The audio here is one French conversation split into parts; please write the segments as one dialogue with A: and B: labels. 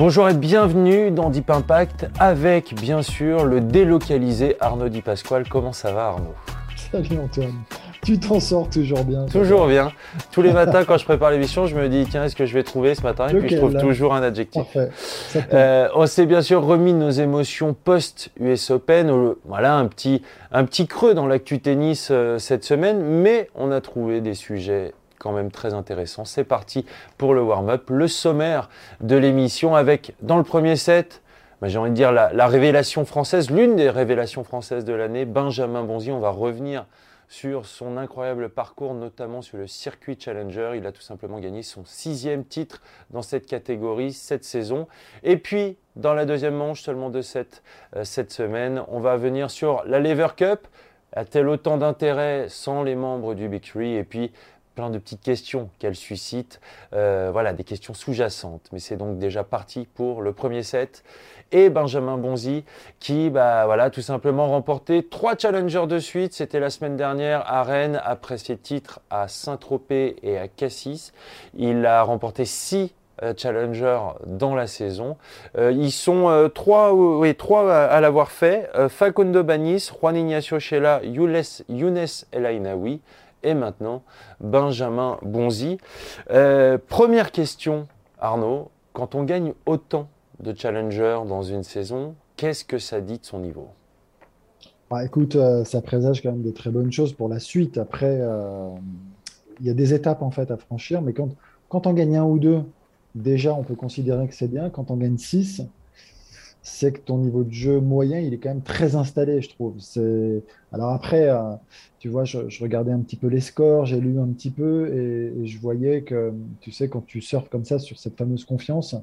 A: Bonjour et bienvenue dans Deep Impact avec bien sûr le délocalisé Arnaud Di Pasquale. Comment ça va Arnaud?
B: Salut Antoine. Tu t'en sors toujours bien.
A: Toujours bien. Tous les matins, quand je prépare l'émission, je me dis tiens, est-ce que je vais trouver ce matin? Et puis je trouve toujours un adjectif. Euh, on s'est bien sûr remis nos émotions post-US Open. Voilà, un petit, un petit creux dans l'actu tennis euh, cette semaine, mais on a trouvé des sujets quand même très intéressants. C'est parti pour le warm-up, le sommaire de l'émission avec, dans le premier set, bah, j'ai envie de dire la, la révélation française, l'une des révélations françaises de l'année, Benjamin Bonzi. On va revenir sur son incroyable parcours, notamment sur le circuit Challenger. Il a tout simplement gagné son sixième titre dans cette catégorie cette saison. Et puis, dans la deuxième manche, seulement de cette, euh, cette semaine, on va venir sur la Lever Cup. A-t-elle autant d'intérêt sans les membres du Big Three? Et puis, de petites questions qu'elle suscite. Euh, voilà, des questions sous-jacentes. Mais c'est donc déjà parti pour le premier set et Benjamin Bonzi qui, bah, voilà, tout simplement remporté trois challengers de suite. C'était la semaine dernière à Rennes après ses titres à Saint-Tropez et à Cassis. Il a remporté six euh, challengers dans la saison. Euh, ils sont trois, oui, trois à, l'avoir fait. Facundo Banis, Juan Ignacio Chela, Younes, Younes El et maintenant Benjamin Bonzi. première question, Arnaud. Quand on gagne autant de challenger dans une saison, qu'est-ce que ça dit de son niveau?
B: Bah, Écoute, euh, ça présage quand même de très bonnes choses pour la suite. Après, euh, il y a des étapes en fait à franchir, mais quand, quand on gagne un ou deux, déjà on peut considérer que c'est bien. Quand on gagne six, c'est que ton niveau de jeu moyen, il est quand même très installé, je trouve. Alors après, euh, tu vois, je, regardais un petit peu les scores, j'ai lu un petit peu et, et, je voyais que, tu sais, quand tu surfes comme ça sur cette fameuse confiance,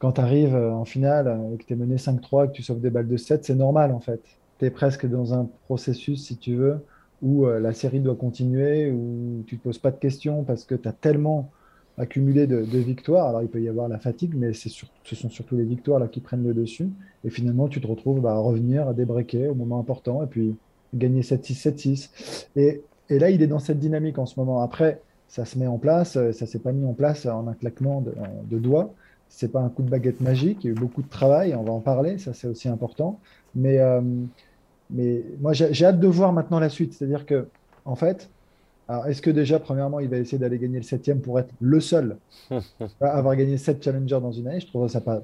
B: quand tu arrives euh, en finale et que tu es mené 5-3, que tu sauves des balles de 7, c'est normal en fait. Tu es presque dans un processus, si tu veux, où euh, la série doit continuer, où tu ne te poses pas de questions parce que tu as tellement accumulé de, victoires. Alors il peut y avoir la fatigue, mais ce sont surtout les victoires là, qui prennent le dessus. Et finalement, tu te retrouves bah, à revenir, à débraquer au moment important et puis gagner 7-6, 7-6. Et, là, il est dans cette dynamique en ce moment. Après, ça se met en place, ça ne s'est pas mis en place en un claquement de, de doigts c'est pas un coup de baguette magique. Il y a eu beaucoup de travail, on va en parler, ça c'est aussi important. Mais, euh, mais moi, j'ai hâte de voir maintenant la suite. C'est-à-dire que, en fait, est-ce que déjà, premièrement, il va essayer d'aller gagner le septième pour être le seul à avoir gagné sept challengers dans une année? Je trouve ça pas,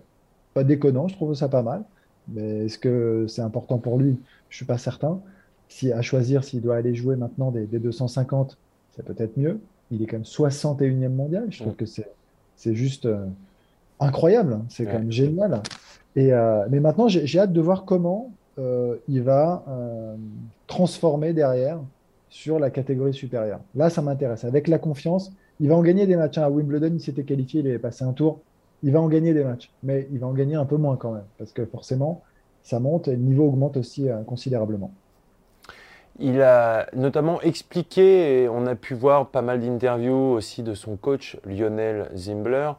B: pas déconnant, je trouve ça pas mal. Mais est-ce que c'est important pour lui? Je suis pas certain. Si, à choisir s'il doit aller jouer maintenant des, 250, c'est peut-être mieux. Il est quand même 61e mondial. Je trouve que c'est juste. Euh, incroyable, hein. c'est quand même génial. Et, euh, mais maintenant, j'ai hâte de voir comment euh, il va transformer derrière sur la catégorie supérieure. Là, ça m'intéresse. Avec la confiance, il va en gagner des matchs. Hein. À Wimbledon, il s'était qualifié, il avait passé un tour. Il va en gagner des matchs, mais il va en gagner un peu moins quand même, parce que forcément, ça monte et le niveau augmente aussi considérablement.
A: Il a notamment expliqué, et on a pu voir pas mal d'interviews aussi de son coach Lionel Zimbler,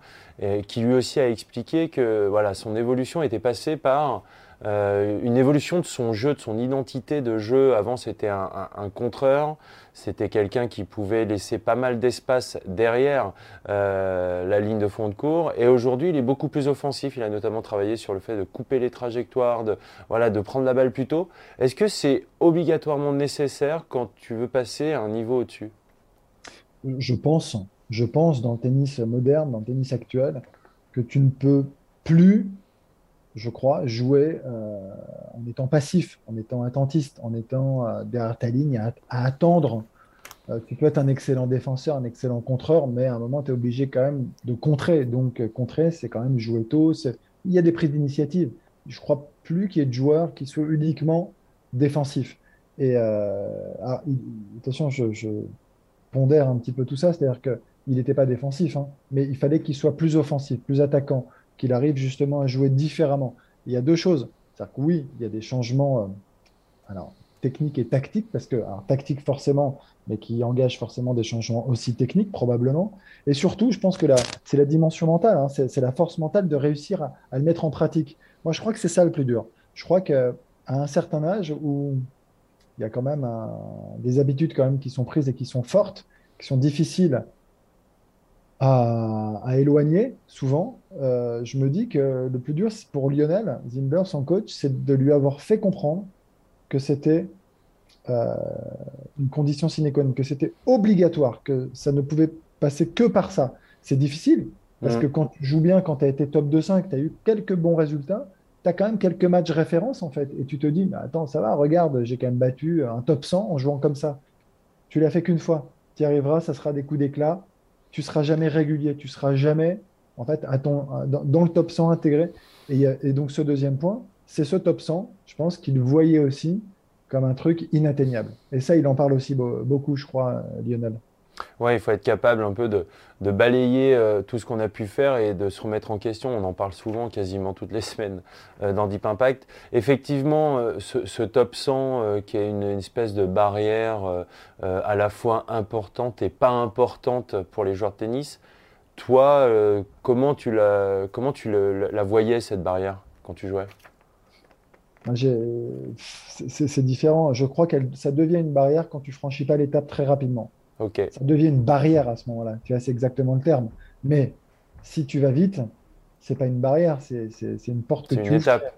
A: qui lui aussi a expliqué que voilà, son évolution était passée par euh, une évolution de son jeu, de son identité de jeu. Avant, c'était un, contreur, c'était quelqu'un qui pouvait laisser pas mal d'espace derrière euh, la ligne de fond de cours. Et aujourd'hui, il est beaucoup plus offensif. Il a notamment travaillé sur le fait de couper les trajectoires, de, voilà, de prendre la balle plus tôt. Est-ce que c'est obligatoirement nécessaire quand tu veux passer à un niveau au-dessus?
B: Je pense. Je pense dans le tennis moderne, dans le tennis actuel, que tu ne peux plus je crois, jouer euh, en étant passif, en étant attentiste, en étant euh, derrière ta ligne, à, attendre. Euh, tu peux être un excellent défenseur, un excellent contreur, mais à un moment, tu es obligé quand même de contrer. Donc, contrer, c'est quand même jouer tôt. Il y a des prises d'initiative. Je crois plus qu'il y ait de joueurs qui soient uniquement défensifs. Et attention, je, pondère un petit peu tout ça, c'est-à-dire qu'il n'était pas défensif, hein, mais il fallait qu'il soit plus offensif, plus attaquant, qu'il arrive justement à jouer différemment. Il y a deux choses. C'est-à-dire oui, il y a des changements alors, techniques et tactiques, parce que, alors, tactique forcément, mais qui engage forcément des changements aussi techniques, probablement. Et surtout, je pense que c'est la dimension mentale, hein, c'est la force mentale de réussir à, le mettre en pratique. Moi, je crois que c'est ça le plus dur. Je crois qu'à un certain âge où il y a quand même des habitudes quand même qui sont prises et qui sont fortes, qui sont difficiles à, éloigner souvent, euh, je me dis que le plus dur pour Lionel Zimber, son coach, c'est de lui avoir fait comprendre que c'était euh, une condition sine qua non, que c'était obligatoire, que ça ne pouvait passer que par ça. C'est difficile, parce que quand tu joues bien, quand tu as été top de 5, tu as eu quelques bons résultats, tu as quand même quelques matchs références, en fait. Et tu te dis, mais attends, ça va, regarde, j'ai quand même battu un top 100 en jouant comme ça. Tu l'as fait qu'une fois. Tu y arriveras, ça sera des coups d'éclat. Tu seras jamais régulier, tu seras jamais, en fait, à ton, dans, le top 100 intégré. Et, et donc, ce deuxième point, c'est ce top 100, je pense qu'il voyait aussi comme un truc inatteignable. Et ça, il en parle aussi beaucoup, je crois, Lionel.
A: Ouais, il faut être capable un peu de, balayer euh, tout ce qu'on a pu faire et de se remettre en question. On en parle souvent, quasiment toutes les semaines euh, dans Deep Impact. Effectivement, euh, ce, top 100 qui est une, espèce de barrière à la fois importante et pas importante pour les joueurs de tennis, toi, comment tu, la, comment tu la voyais cette barrière quand tu jouais?
B: C'est différent. Je crois que ça devient une barrière quand tu franchis pas l'étape très rapidement. Ça devient une barrière à ce moment-là. Tu vois, c'est exactement le terme. Mais si tu vas vite, c'est pas une barrière, c'est une porte que tu
A: une étape.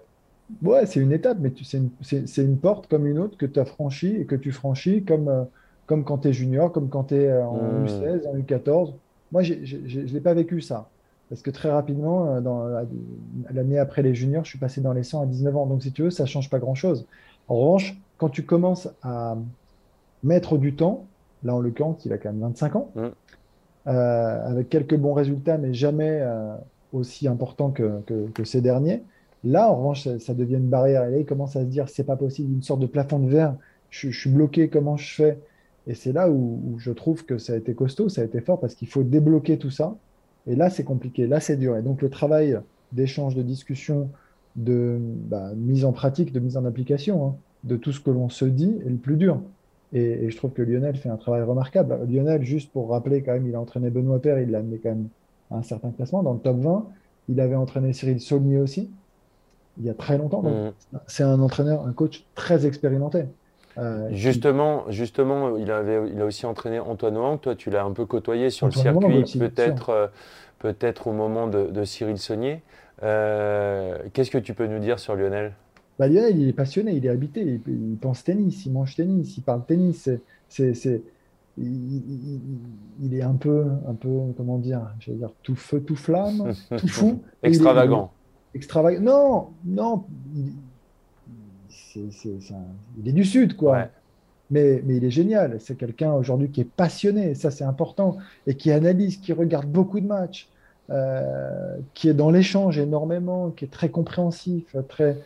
B: Ouais, c'est une étape, mais c'est une, une, porte comme une autre que tu as franchie et que tu franchis comme, euh, comme quand tu es junior, comme quand tu es euh, en U16, hmm. en U14. Moi, je ne l'ai pas vécu ça. Parce que très rapidement, euh, l'année après les juniors, je suis passé dans les 100 à 19 ans. Donc, si tu veux, ça ne change pas grand-chose. En revanche, quand tu commences à mettre du temps, là, en l'occurrence, il a quand même 25 ans, mm. euh, avec quelques bons résultats, mais jamais euh, aussi importants que, ces derniers. Là, en revanche, ça, devient une barrière. Et là, il commence à se dire, c'est pas possible, une sorte de plafond de verre. Je, suis bloqué, comment je fais? Et c'est là où, où, je trouve que ça a été costaud, ça a été fort, parce qu'il faut débloquer tout ça. Et là, c'est compliqué, là, c'est dur. Et donc, le travail d'échange, de discussion, de bah, mise en pratique, de mise en application hein, de tout ce que l'on se dit est le plus dur. Et, je trouve que Lionel fait un travail remarquable. Lionel, juste pour rappeler, quand même, il a entraîné Benoît Père, il l'a amené quand même à un certain classement, dans le top 20. Il avait entraîné Cyril Saulnier aussi, il y a très longtemps. Mm. C'est un entraîneur, un coach très expérimenté.
A: Euh, justement, justement, il, avait, il a aussi entraîné Antoine Wang. Toi, tu l'as un peu côtoyé sur le circuit, peut-être euh, peut-être au moment de, Cyril Saunier. Euh, qu'est-ce que tu peux nous dire sur Lionel?
B: Bah, Lionel, il est passionné, il est habité, il, pense tennis, il mange tennis, il parle tennis. C'est, il, est un peu, un peu, comment dire, dire, tout feu, tout flamme, tout fou.
A: Extravagant.
B: extravagant. Non, non, il est du Sud, quoi. Mais, mais, il est génial. C'est quelqu'un aujourd'hui qui est passionné, ça c'est important, et qui analyse, qui regarde beaucoup de matchs, euh, qui est dans l'échange énormément, qui est très compréhensif, très,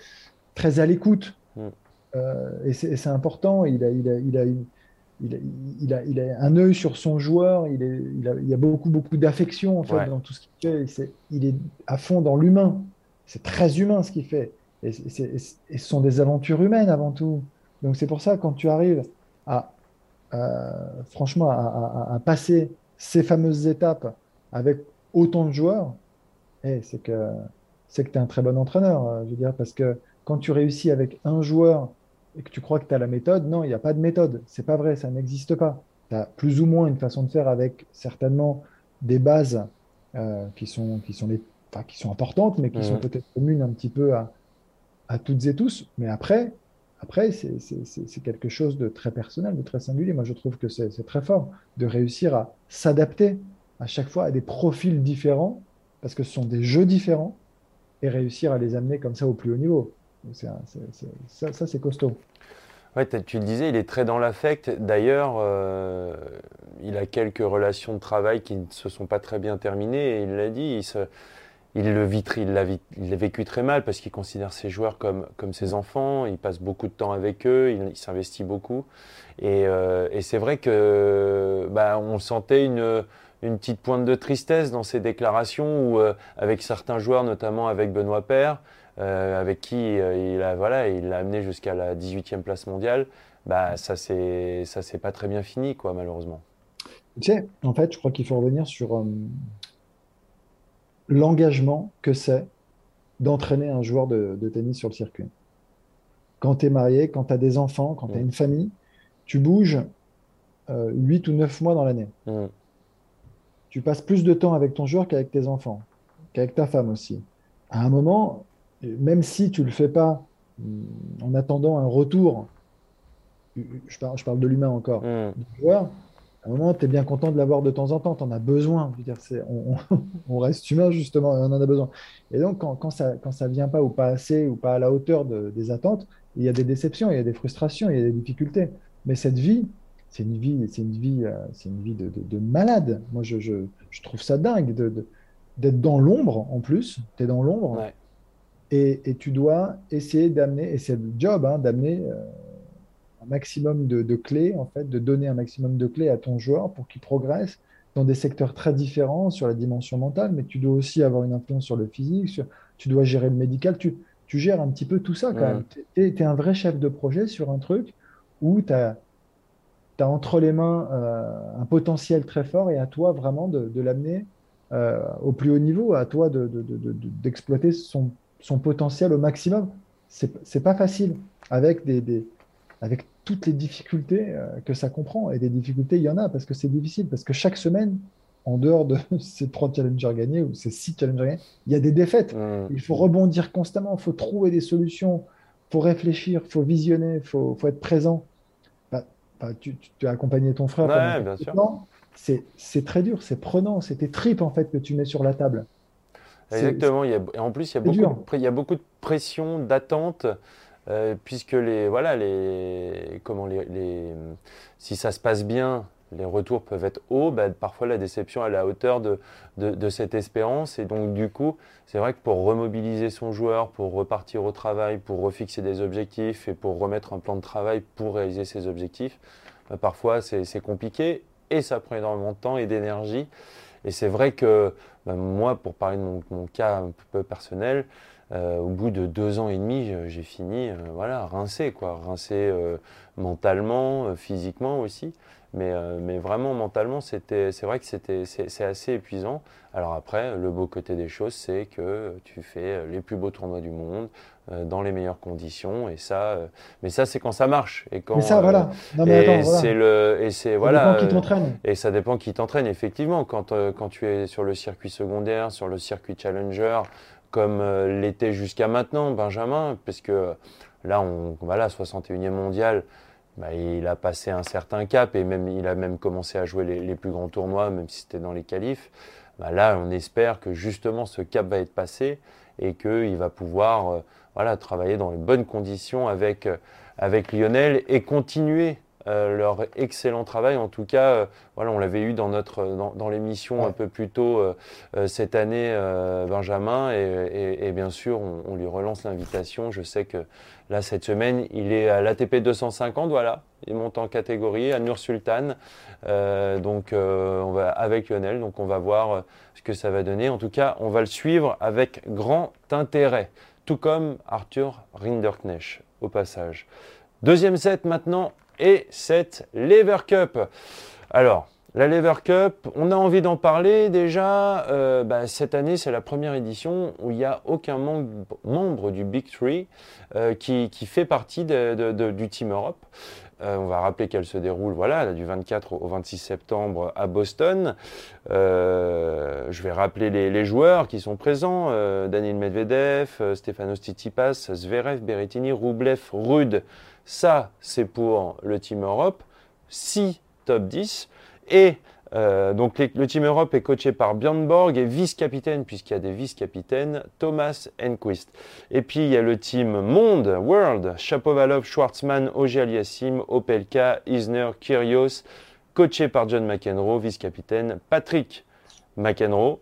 B: très à l'écoute. Mm. Euh, et c'est important. Il a, il a, il a, il a, il a, il a un œil sur son joueur. Il, est, il, a, il y a beaucoup, beaucoup d'affection en fait dans tout ce qu'il fait. il est à fond dans l'humain. C'est très humain ce qu'il fait. Et, ce sont des aventures humaines avant tout. Donc c'est pour ça, quand tu arrives à, franchement, à, passer ces fameuses étapes avec autant de joueurs, eh, c'est que c'est que tu es un très bon entraîneur, euh, je veux dire, parce que quand tu réussis avec un joueur et que tu crois que tu as la méthode, non, il n'y a pas de méthode. C'est pas vrai, ça n'existe pas. Tu as plus ou moins une façon de faire avec certainement des bases euh, qui, sont, qui, sont les, qui sont importantes, mais qui sont mmh. peut-être communes un petit peu à, à toutes et tous. Mais après, après c'est quelque chose de très personnel, de très singulier. Moi, je trouve que c'est très fort de réussir à s'adapter à chaque fois à des profils différents, parce que ce sont des jeux différents, et réussir à les amener comme ça au plus haut niveau. Ça, c'est costaud.
A: Ouais, tu le disais, il est très dans l'affect. D'ailleurs, euh, il a quelques relations de travail qui ne se sont pas très bien terminées. Il l'a dit, il le vit, l'a, vécu très mal parce qu'il considère ses joueurs comme, comme ses enfants, il passe beaucoup de temps avec eux, il, s'investit beaucoup. Et, euh, et c'est vrai que bah, on sentait une, une petite pointe de tristesse dans ses déclarations où, euh, avec certains joueurs, notamment avec Benoît Père, euh, avec qui il a voilà, il l'a amené jusqu'à la 18e place mondiale, bah, ça c'est ça c'est pas très bien fini quoi malheureusement.
B: Tu sais, en fait, je crois qu'il faut revenir sur l'engagement que c'est d'entraîner un joueur de, tennis sur le circuit. Quand tu es marié, quand tu as des enfants, quand tu as une famille, tu bouges euh, 8 ou 9 mois dans l'année. Tu passes plus de temps avec ton joueur qu'avec tes enfants, qu'avec ta femme aussi. À un moment, même si tu ne le fais pas en attendant un retour, je parle, je parle de l'humain encore, du joueur, à un moment, tu es bien content de l'avoir de temps en temps, tu en as besoin. dire, on, on, reste humain, justement, on en a besoin. Et donc, quand, ça ne vient pas ou pas assez ou pas à la hauteur des attentes, il y a des déceptions, il y a des frustrations, il y a des difficultés. Mais cette vie, c'est une vie, c'est une vie, euh, c'est une vie de, malade. Moi, je, je, trouve ça dingue d'être dans l'ombre en plus. Tu es dans l'ombre. Et, et, tu dois essayer d'amener, et c'est le job, hein, d'amener. Euh, maximum de, clés, en fait, de donner un maximum de clés à ton joueur pour qu'il progresse dans des secteurs très différents sur la dimension mentale, mais tu dois aussi avoir une influence sur le physique, tu dois gérer le médical, tu, tu gères un petit peu tout ça quand même. Tu es, un vrai chef de projet sur un truc où tu as, as, entre les mains euh, un potentiel très fort et à toi vraiment de, l'amener euh, au plus haut niveau, à toi d'exploiter de, son, son potentiel au maximum. C'est pas facile avec des, des, avec toutes les difficultés euh, que ça comprend. Et des difficultés, il y en a parce que c'est difficile, parce que chaque semaine, en dehors de ces trois challengers gagnés ou ces six challengers gagnés, il y a des défaites. Mmh. Il faut rebondir constamment, il faut trouver des solutions, il faut réfléchir, il faut visionner, il faut, faut, être présent. Bah, bah, tu, tu, as accompagné ton frère
A: ouais, bien sûr.
B: C'est très dur, c'est prenant, c'est tes tripes en fait que tu mets sur la table.
A: Exactement. Il y a, en plus, il y, a beaucoup il y a beaucoup de pression, d'attente. Euh, puisque les voilà les comment les, si ça se passe bien les retours peuvent être hauts, bah, parfois la déception est à la hauteur de, de, cette espérance. Et donc, du coup, c'est vrai que pour remobiliser son joueur, pour repartir au travail, pour refixer des objectifs et pour remettre un plan de travail pour réaliser ses objectifs, bah, parfois c'est compliqué et ça prend énormément de temps et d'énergie. Et c'est vrai que bah, moi, pour parler de mon, cas un peu personnel, euh, au bout de deux ans et demi, j'ai fini, euh, voilà, rincé, quoi, rincé euh, mentalement, physiquement aussi. Mais, mais vraiment mentalement, c'était, c'est vrai que c'était, c'est, assez épuisant. Alors après, le beau côté des choses, c'est que tu fais les plus beaux tournois du monde dans les meilleures conditions. Et ça, mais ça, c'est quand ça marche. Et quand,
B: mais ça, voilà.
A: Non, mais et c'est le, et c'est voilà. Dépend qui t'entraîne. Et ça dépend qui t'entraîne, effectivement. Quand, quand tu es sur le circuit secondaire, sur le circuit challenger comme euh, l'était jusqu'à maintenant Benjamin, parce que là, on, voilà, 61e mondial, bah, il a passé un certain cap et même, il a même commencé à jouer les, plus grands tournois, même si c'était dans les qualifs. Bah, là, on espère que justement ce cap va être passé et qu'il va pouvoir euh, travailler dans les bonnes conditions avec, euh, avec Lionel et continuer euh, leur excellent travail. En tout cas, euh, voilà, on l'avait eu dans notre dans, l'émission un peu plus tôt euh, cette année, Benjamin, et, bien sûr, on, lui relance l'invitation. Je sais que là cette semaine, il est à l'ATP 250, voilà, il monte en catégorie à Nur Sultan, donc on va avec Lionel, donc on va voir ce que ça va donner. En tout cas, on va le suivre avec grand intérêt, tout comme Arthur Rinderknecht au passage. Deuxième set maintenant et cette Lever Cup. Alors, la Lever Cup, on a envie d'en parler déjà. Euh, bah, cette année, c'est la première édition où il n'y a aucun membre du Big Three euh, qui, fait partie du Team Europe. Euh, on va rappeler qu'elle se déroule voilà, du 24 au 26 septembre à Boston. je vais rappeler les, joueurs qui sont présents. Daniel Medvedev, Stefanos Tsitsipas, Zverev, Berrettini, Rublev, Rude, ça, c'est pour le Team Europe. 6 top 10. Et euh, donc le Team Europe est coaché par Björn Borg et vice-capitaine, puisqu'il y a des vice-capitaines, Thomas Enquist. Et puis il y a le Team Monde, World, Chapovalov, Schwartzman, Ogier Aliassim, Opelka, Isner, Kyrgios, coaché par John McEnroe, vice-capitaine, Patrick McEnroe.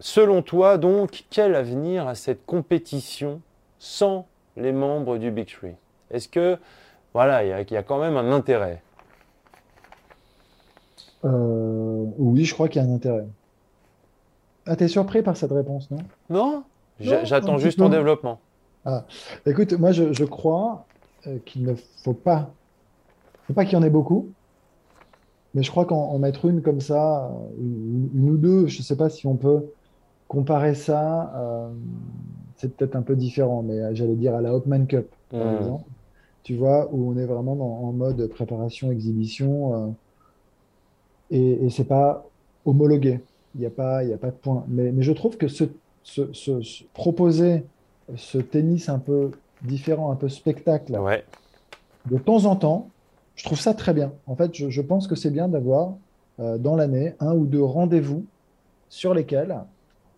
A: selon toi, donc, quel avenir a cette compétition sans les membres du Big Three Est-ce que, voilà, il y, a quand même un intérêt?
B: Oui, je crois qu'il y a un intérêt. Ah, t'es surpris par cette réponse, non?
A: Non, j'attends juste ton développement.
B: Ah. Écoute, moi je, crois euh, qu'il ne faut pas, faut pas qu'il y en ait beaucoup, mais je crois qu'en mettre une comme ça, une, ou deux, je ne sais pas si on peut comparer ça, euh, c'est peut-être un peu différent, mais euh, j'allais dire à la Hopman Cup, par hmm. exemple, tu vois, où on est vraiment en mode préparation-exhibition, et, et c'est pas homologué, il n'y a, pas, y a pas de point. Mais, mais je trouve que ce, ce, proposer ce tennis un peu différent, un peu spectacle, de temps en temps, je trouve ça très bien. En fait, je, pense que c'est bien d'avoir euh, dans l'année un ou deux rendez-vous sur lesquels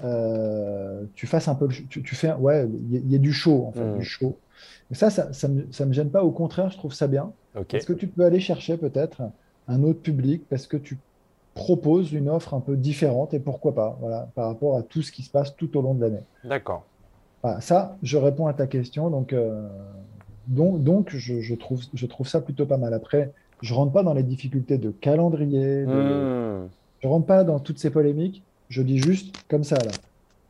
B: euh, tu fasses un peu, tu, tu fais, ouais, il y, a du show, en fait, mm. du show. Mais ça, ça, ça, me, me gêne pas. Au contraire, je trouve ça bien. Est-ce que tu peux aller chercher peut-être un autre public parce que tu propose une offre un peu différente et pourquoi pas, voilà, par rapport à tout ce qui se passe tout au long de l'année.
A: D'accord.
B: ça, je réponds à ta question. Donc, euh, donc, donc je, trouve, je trouve ça plutôt pas mal. Après, je rentre pas dans les difficultés de calendrier. Hmm. Je rentre pas dans toutes ces polémiques. Je dis juste comme ça, là.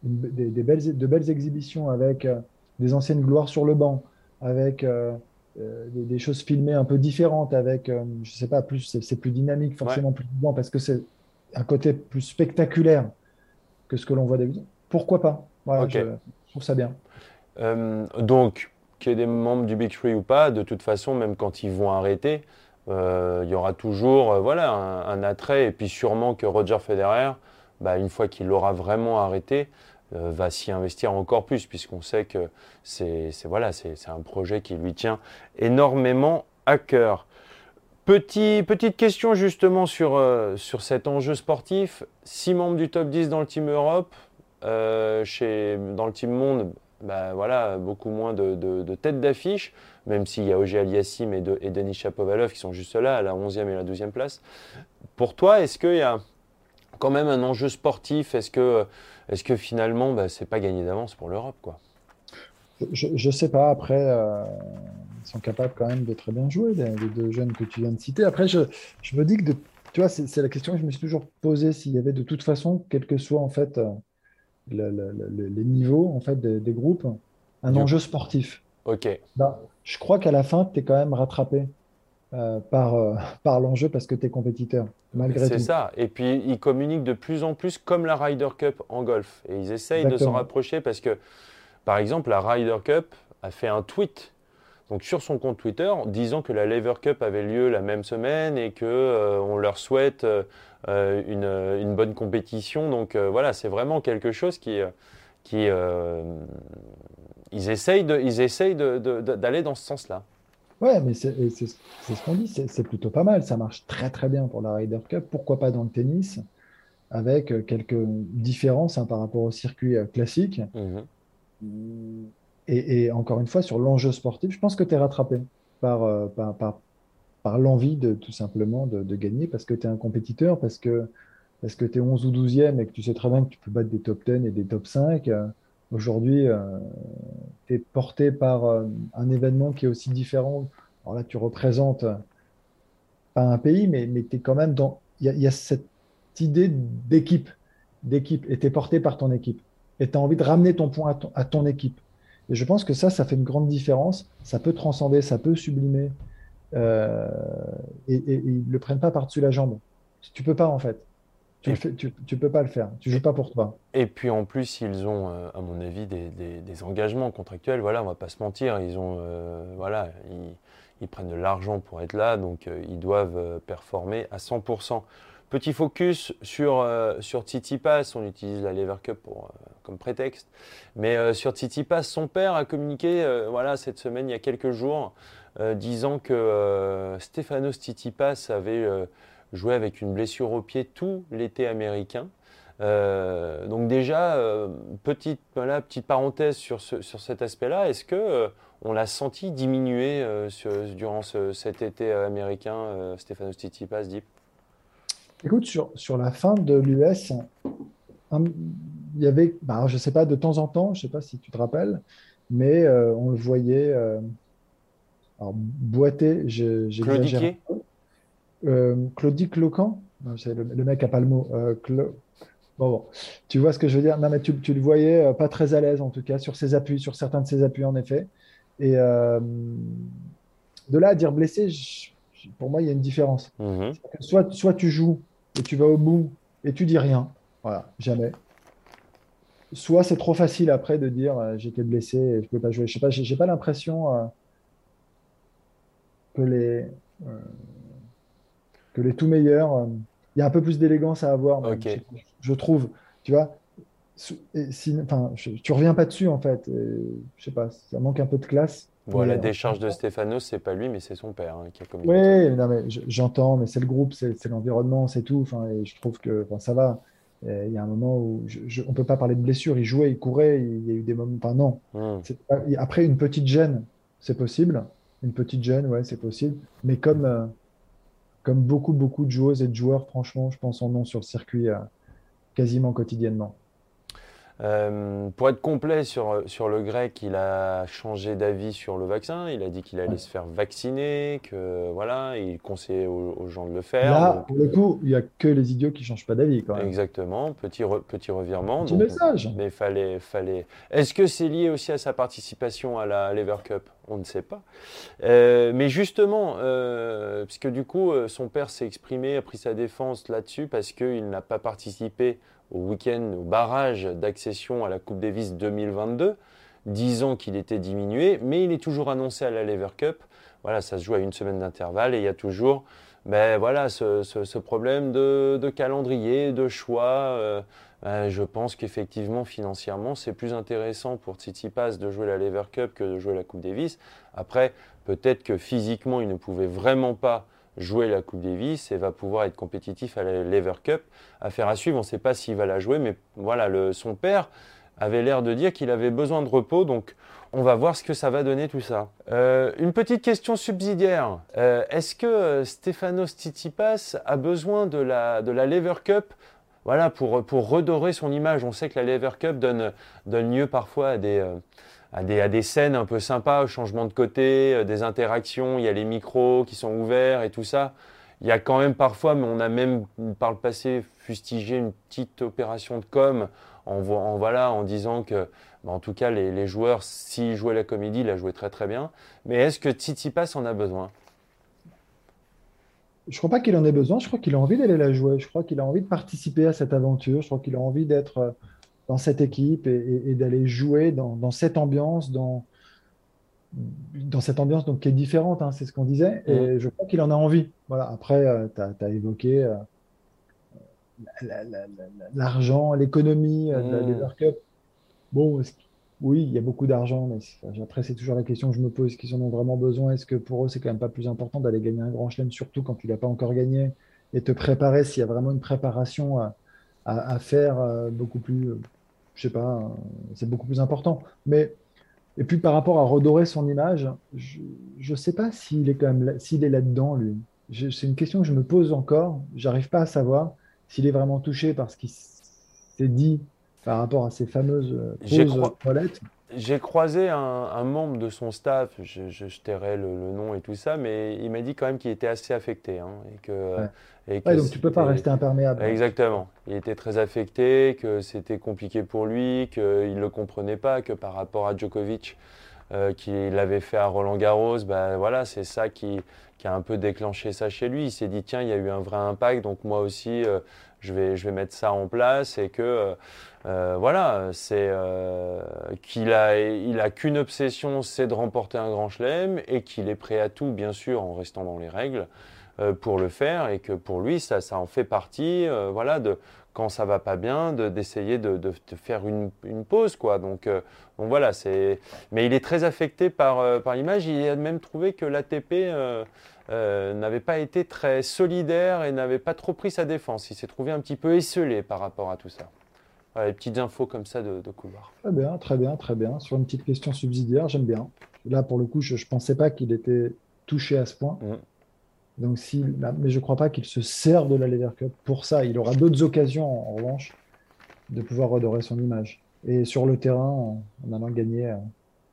B: des, belles, de belles exhibitions avec euh, des anciennes gloires sur le banc, avec euh, euh, des, choses filmées un peu différentes avec, euh, je sais pas, plus c'est plus dynamique, forcément plus vivant, parce que c'est un côté plus spectaculaire que ce que l'on voit d'habitude. Pourquoi pas? Voilà, je, trouve ça bien.
A: Donc, qu'il y ait des membres du Big Three ou pas, de toute façon, même quand ils vont arrêter, il y aura toujours voilà, un, attrait. Et puis sûrement que Roger Federer, bah, une fois qu'il l'aura vraiment arrêté, euh, va s'y investir encore plus, puisqu'on sait que c'est voilà, un projet qui lui tient énormément à cœur. Petit, petite question justement sur, euh, sur cet enjeu sportif. Six membres du top 10 dans le Team Europe, euh, chez, dans le Team Monde, bah, voilà, beaucoup moins de, de, têtes d'affiche, même s'il y a Ogier Aliassim et, et Denis Chapovalov qui sont juste là, à la 11e et la 12e place. Pour toi, est-ce qu'il y a quand même un enjeu sportif Est-ce que est-ce que finalement, bah, c'est pas gagné d'avance pour l'Europe, quoi?
B: Je ne sais pas. Après, euh, ils sont capables quand même de très bien jouer, les, deux jeunes que tu viens de citer. Après, je, je me dis que, tu vois, c'est la question que je me suis toujours posée s'il y avait de toute façon, quel que soit en fait euh, les niveaux en fait des, groupes, un enjeu sportif.
A: Ok.
B: Bah, je crois qu'à la fin, tu es quand même rattrapé. Euh, par, euh, par l'enjeu parce que tu es compétiteur, malgré
A: tout. C'est ça. Et puis, ils communiquent de plus en plus comme la Ryder Cup en golf. Et ils essayent de s'en rapprocher parce que, par exemple, la Ryder Cup a fait un tweet donc sur son compte Twitter disant que la Lever Cup avait lieu la même semaine et que euh, on leur souhaite une, une, bonne compétition. Donc voilà, c'est vraiment quelque chose qui, qui ils essayent d'aller dans ce sens-là.
B: Ouais, mais c'est ce qu'on dit, c'est plutôt pas mal. Ça marche très très bien pour la Ryder Cup. Pourquoi pas dans le tennis, avec euh, quelques différences hein, par rapport au circuit euh, classique. Mhm. Et, encore une fois, sur l'enjeu sportif, je pense que tu es rattrapé par, euh, par, par, l'envie de tout simplement de, gagner parce que tu es un compétiteur, parce que, parce que tu es 11 ou 12e et que tu sais très bien que tu peux battre des top 10 et des top 5. Aujourd'hui, euh, es porté par euh, un événement qui est aussi différent. Alors là, tu représentes euh, pas un pays, mais, mais tu es quand même dans. Il y, a cette idée d'équipe, d'équipe, et tu es porté par ton équipe. Et tu as envie de ramener ton point à ton, équipe. Et je pense que ça, ça fait une grande différence. Ça peut transcender, ça peut sublimer. et, et, ils ne le prennent pas par-dessus la jambe. Tu peux pas, en fait. Tu ne peux pas le faire. Tu joues pas pour toi.
A: Et puis en plus, ils ont, euh, à mon avis, des, des, engagements contractuels. Voilà, on va pas se mentir. Ils ont, euh, voilà, ils, prennent de l'argent pour être là, donc euh, ils doivent performer à 100%. Petit focus sur, sur Pass. On utilise la Lever Cup pour, comme prétexte. Mais sur Pass, son père a communiqué voilà, cette semaine, il y a quelques jours, disant que Stefanos Pass avait jouer avec une blessure au pied tout l'été américain. Euh, donc déjà, euh, petite, voilà, petite parenthèse sur, sur cet aspect-là, est-ce que euh, on l'a senti diminuer durant cet été américain, Stefanos Tsitsipas, Deep
B: Écoute, sur, sur la fin de l'US, il y avait, bah, je ne sais pas, de temps en temps, je ne sais pas si tu te rappelles, mais euh, on le voyait euh, alors, boiter. J'ai
A: Claudiquer
B: euh, Claudic Locan le, le, mec n'a pas le mot. Euh, bon, bon, tu vois ce que je veux dire? Non, mais tu, tu le voyais pas très à l'aise, en tout cas, sur ses appuis, sur certains de ses appuis, en effet. Et de là à dire blessé, pour moi, il y a une différence. Mhm. Soit, soit tu joues et tu vas au bout et tu dis rien. Voilà, jamais. Soit c'est trop facile après de dire euh, j'étais blessé et je ne peux pas jouer. Je sais pas, j'ai pas l'impression euh, que les euh, que les tout meilleurs, il y a un peu plus d'élégance à avoir. Je, trouve, tu vois. Si, enfin, tu reviens pas dessus en fait. je sais pas, ça manque un peu de classe.
A: la décharge de Stéphano, c'est pas lui, mais c'est son père hein, qui a
B: commis. Oui, j'entends, mais c'est le groupe, c'est l'environnement, c'est tout. Enfin, et je trouve que ça va. Il y a un moment où on ne peut pas parler de blessure. Il jouait, il courait, il y a eu des moments. Enfin, non. Hmm. Après, une petite gêne, c'est possible. Une petite gêne, ouais, c'est possible. Mais comme, euh, comme beaucoup, beaucoup de joueuses et de joueurs, franchement, je pense en nom sur le circuit euh, quasiment quotidiennement.
A: Euh, pour être complet sur, sur le grec, il a changé d'avis sur le vaccin. Il a dit qu'il allait se faire vacciner, que voilà, il conseillait aux, gens de le faire.
B: Là, pour le coup, il n'y a que les idiots qui ne changent pas d'avis.
A: Exactement, petit, petit revirement.
B: Petit message.
A: Mais fallait, fallait. Est-ce que c'est lié aussi à sa participation à la Lever Cup? On ne sait pas. Euh, mais justement, euh, puisque du coup, son père s'est exprimé, a pris sa défense là-dessus parce qu'il n'a pas participé au week-end, au barrage d'accession à la Coupe Davis 2022, disant qu'il était diminué, mais il est toujours annoncé à la Lever Cup. Voilà, ça se joue à une semaine d'intervalle et il y a toujours ben, voilà, ce, problème de, calendrier, de choix. Euh, ben, je pense qu'effectivement, financièrement, c'est plus intéressant pour Tsitsipas de jouer la Lever Cup que de jouer la Coupe Davis. Après, peut-être que physiquement, il ne pouvait vraiment pas jouer la Coupe Davis et va pouvoir être compétitif à la Lever Cup. Affaire à suivre, on ne sait pas s'il va la jouer, mais voilà, son père avait l'air de dire qu'il avait besoin de repos, donc on va voir ce que ça va donner tout ça. Euh, une petite question subsidiaire. Euh, est-ce que euh, Stefanos Tsitsipas a besoin de la, Lever Cup? Voilà, pour, pour redorer son image On sait que la Lever Cup donne, donne lieu parfois à des à des, scènes un peu sympas, changement de côté, euh, des interactions, il y a les micros qui sont ouverts et tout ça. Il y a quand même parfois, mais on a même par le passé fustigé une petite opération de com en, en voilà, en disant que, bah, en tout cas, les, joueurs, s'ils jouaient la comédie, la jouaient très très bien. Mais est-ce que Tsitsipas en a besoin?
B: Je ne crois pas qu'il en ait besoin. Je crois qu'il a envie d'aller la jouer. Je crois qu'il a envie de participer à cette aventure. Je crois qu'il a envie d'être euh, dans cette équipe et, d'aller jouer dans, cette ambiance, dans, dans cette ambiance donc, qui est différente, hein, c'est ce qu'on disait, et je crois qu'il en a envie. Voilà. Après, euh, tu as, évoqué euh, l'argent, l'économie euh, de la Lever Cup. Bon, oui, il y a beaucoup d'argent, mais après, c'est toujours la question que je me pose, est-ce qu'ils en ont vraiment besoin? Est-ce que pour eux, c'est quand même pas plus important d'aller gagner un grand chelem, surtout quand tu l'as pas encore gagné, et te préparer s'il y a vraiment une préparation à, faire beaucoup plus je sais pas, euh, c'est beaucoup plus important. Mais et puis par rapport à redorer son image, je ne sais pas s'il est quand même s'il est là-dedans lui. C'est une question que je me pose encore. J'arrive pas à savoir s'il est vraiment touché par ce qui s'est dit par rapport à ces fameuses euh, pauses toilettes.
A: J'ai croisé un, membre de son staff, je, je, tairai le, nom et tout ça, mais il m'a dit quand même qu'il était assez affecté. Hein, et que,
B: et donc tu peux pas rester imperméable.
A: Exactement. Il était très affecté, que c'était compliqué pour lui, qu'il ne le comprenait pas, que par rapport à Djokovic, euh, qui l'avait fait à Roland Garros, ben voilà, c'est ça qui, qui, a un peu déclenché ça chez lui. Il s'est dit tiens, il y a eu un vrai impact, donc moi aussi, euh, je, vais, mettre ça en place et que euh, euh, voilà, c'est qu'il a, il a qu'une obsession, c'est de remporter un grand chelem et qu'il est prêt à tout, bien sûr, en restant dans les règles. pour le faire et que pour lui ça, ça en fait partie voilà de quand ça va pas bien d'essayer de, de, de, faire une, une, pause quoi donc, donc voilà c'est mais il est très affecté par, par l'image il a même trouvé que l'ATP euh, n'avait pas été très solidaire et n'avait pas trop pris sa défense. Il s'est trouvé un petit peu esselé par rapport à tout ça. Voilà, les petites infos comme ça de, couloir.
B: Très bien, très bien, très bien. Sur une petite question subsidiaire, j'aime bien. Là, pour le coup, je ne pensais pas qu'il était touché à ce point. Mm. Donc, si, mais je ne crois pas qu'il se sert de la Lever Cup pour ça. Il aura d'autres occasions, en revanche, de pouvoir redorer son image. Et sur le terrain, en allant gagner euh,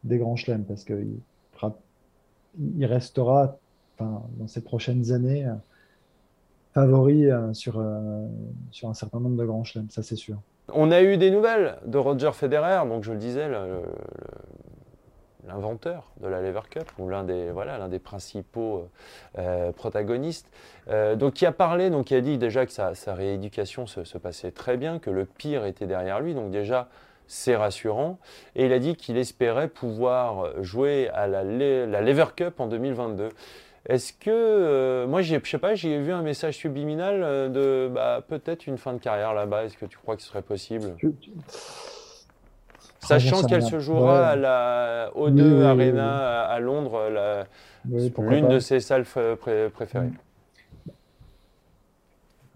B: des grands chelems, parce qu'il il restera dans ces prochaines années euh, favori euh, sur, un certain nombre de grands chelems, ça c'est sûr.
A: On a eu des nouvelles de Roger Federer, donc je le disais, l'inventeur de la Lever Cup, ou l'un des, voilà, l'un des principaux protagonistes, donc qui a parlé, donc qui a dit déjà que sa, rééducation se, passait très bien, que le pire était derrière lui, donc déjà c'est rassurant. Et il a dit qu'il espérait pouvoir jouer à la, Lever Cup en 2022. Est-ce que, euh, moi, je sais pas, j'ai vu un message subliminal euh, de bah, peut-être une fin de carrière là-bas. Est-ce que tu crois que ce serait possible? Sachant qu'elle se jouera à la O2 Arena à Londres, l'une de ses salles préférées.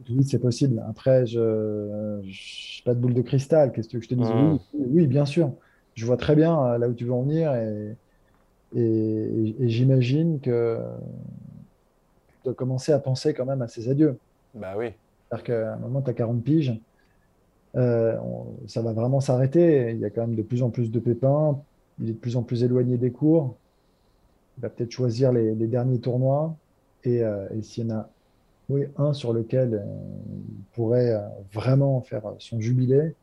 B: Oui, c'est possible. Après, je n'ai pas de boule de cristal. Qu'est-ce que je te dise mmh. oui, bien sûr. Je vois très bien euh, là où tu veux en venir et, et, j'imagine que tu dois commencer à penser quand même à ses adieux.
A: Bah oui.
B: C'est-à-dire qu'à un moment, tu as 40 piges, euh, ça va vraiment s'arrêter. Il y a quand même de plus en plus de pépins. Il est de plus en plus éloigné des cours. Il va peut-être choisir les, derniers tournois. Et, euh, et s'il y en a oui, un sur lequel euh, il pourrait vraiment faire son jubilé,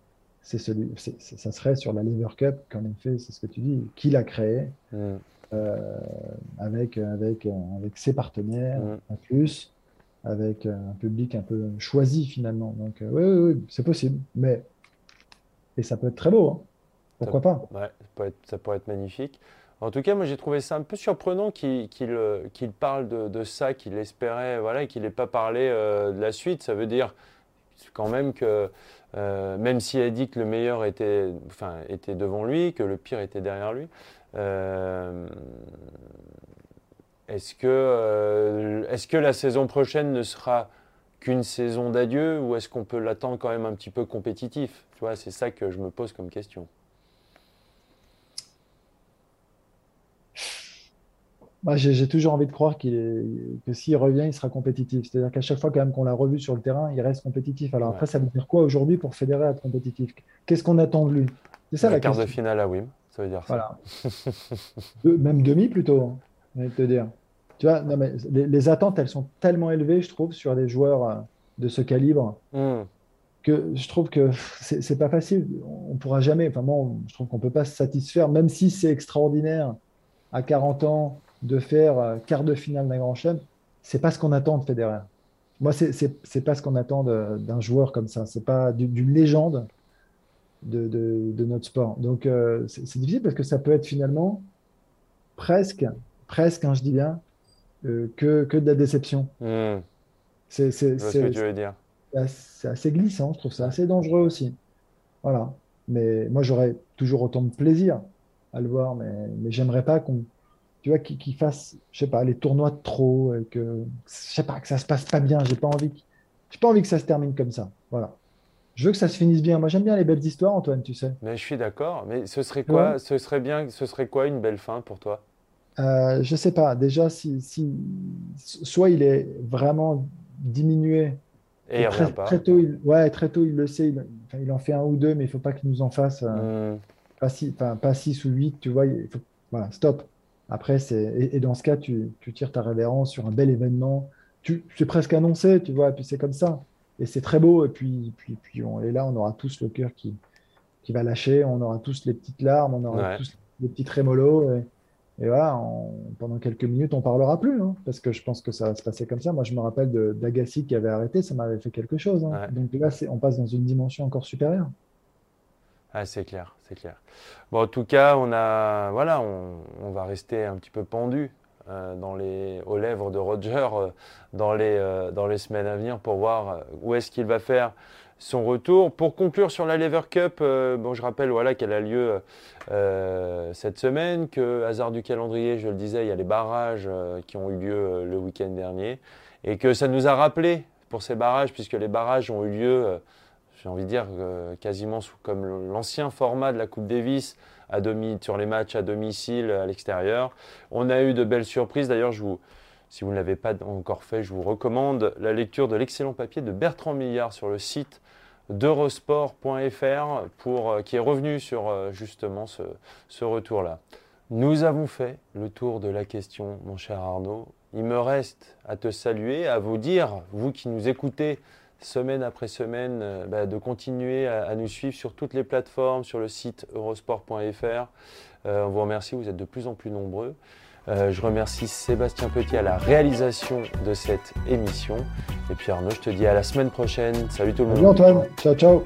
B: c'est celui, ça serait sur la Lever Cup, qu'en effet, c'est ce que tu dis, qu'il a créé mm. avec, avec, avec ses partenaires, mm. en plus, avec un public un peu choisi finalement. Donc, oui, oui, oui c'est possible. Mais, et ça peut être très beau. Hein. Pourquoi pas?
A: Ouais, ça, pourrait être, ça pourrait être magnifique. En tout cas, moi j'ai trouvé ça un peu surprenant qu'il euh, parle de, ça, qu'il espérait, voilà, qu'il n'ait pas parlé euh, de la suite. Ça veut dire quand même que, euh, même s'il a dit que le meilleur était, enfin, était devant lui, que le pire était derrière lui, est-ce que, est que la saison prochaine ne sera qu'une saison d'adieu ou est-ce qu'on peut l'attendre quand même un petit peu compétitif? Tu vois, c'est ça que je me pose comme question.
B: j'ai toujours envie de croire que s'il revient, il sera compétitif. C'est-à-dire qu'à chaque fois quand même qu'on l'a revu sur le terrain, il reste compétitif. Alors après, ça veut dire quoi aujourd'hui pour fédérer être compétitif? Qu'est-ce qu'on attend de lui?
A: C'est ça la, la de finale à Wim, ça veut dire ça.
B: même demi plutôt, je te dire. Tu vois, non, mais les, attentes, elles sont tellement élevées, je trouve, sur des joueurs euh, de ce calibre. Hmm. Que je trouve que c'est pas facile. On pourra jamais. Enfin, moi, je trouve qu'on peut pas se satisfaire, même si c'est extraordinaire à 40 ans, de faire euh, quart de finale d'un grand chelem, c'est pas ce qu'on attend de Federer. Moi, c'est pas ce qu'on attend d'un joueur comme ça. C'est pas d'une légende de, de, notre sport. Donc, euh, c'est difficile parce que ça peut être finalement presque, presque, hein, je dis bien, euh, que, que, de la déception.
A: Mmh. C'est ce que tu veux dire.
B: C'est assez glissant, je trouve ça assez dangereux aussi. Voilà. Mais moi, j'aurais toujours autant de plaisir à le voir, mais, mais j'aimerais pas qu'on tu vois, qui, fasse, je sais pas, les tournois de trop, et que, je sais pas, que ça se passe pas bien. J'ai pas envie, j'ai pas envie que ça se termine comme ça. Voilà. Je veux que ça se finisse bien. Moi, j'aime bien les belles histoires, Antoine, tu sais.
A: Mais je suis d'accord. Mais ce serait quoi Ce serait bien. Ce serait quoi une belle fin pour toi?
B: Euh, Je sais pas. Déjà, si, si, soit il est vraiment diminué.
A: Et, très, pas.
B: Très tôt, il, ouais, très tôt, il le sait. Il, il en fait un ou deux, mais il faut pas qu'il nous en fasse euh, hmm. pas, six, pas six ou huit. Tu vois, il faut, voilà, stop. Après, c'est et, dans ce cas, tu, tires ta révérence sur un bel événement. Tu, c'est presque annoncé, tu vois, et puis c'est comme ça. Et c'est très beau. Et puis, puis, puis on est là, on aura tous le cœur qui, qui va lâcher, on aura tous les petites larmes, on aura tous les petits trémolos. Et, et voilà, pendant quelques minutes, on parlera plus, hein, parce que je pense que ça va se passer comme ça. Moi, je me rappelle d'Agassi qui avait arrêté, ça m'avait fait quelque chose. Hein. Donc là, on passe dans une dimension encore supérieure.
A: Ah, c'est clair, c'est clair. Bon, en tout cas, on a, voilà, on, va rester un petit peu pendu euh, dans les, aux lèvres de Roger euh, dans, les, euh, dans les semaines à venir pour voir où est-ce qu'il va faire son retour. Pour conclure sur la Lever Cup, bon, je rappelle voilà, qu'elle a lieu cette semaine, que hasard du calendrier, je le disais, il y a les barrages qui ont eu lieu le week-end dernier, et que ça nous a rappelé pour ces barrages, puisque les barrages ont eu lieu j'ai envie de dire, euh, quasiment sous, comme l'ancien format de la Coupe Davis à demi, sur les matchs à domicile, à l'extérieur. On a eu de belles surprises. D'ailleurs, je vous, Si vous ne l'avez pas encore fait, je vous recommande la lecture de l'excellent papier de Bertrand Millard sur le site d'eurosport.fr pour, qui est revenu sur justement ce, retour-là. Nous avons fait le tour de la question, mon cher Arnaud. Il me reste à te saluer, à vous dire, vous qui nous écoutez semaine après semaine, euh, bah, de continuer à, nous suivre sur toutes les plateformes, sur le site eurosport.fr. Euh, on vous remercie, vous êtes de plus en plus nombreux. Euh, je remercie Sébastien Petit à la réalisation de cette émission. Et puis Arnaud, je te dis à la semaine prochaine. Salut tout le monde.
B: Salut Antoine. Ciao, ciao.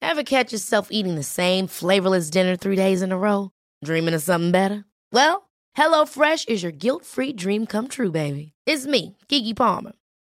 C: Ever catch yourself eating the same flavorless dinner three days in a row? Dreaming of something better? Well, HelloFresh is your guilt-free dream come true, baby. It's me, Kiki Palmer.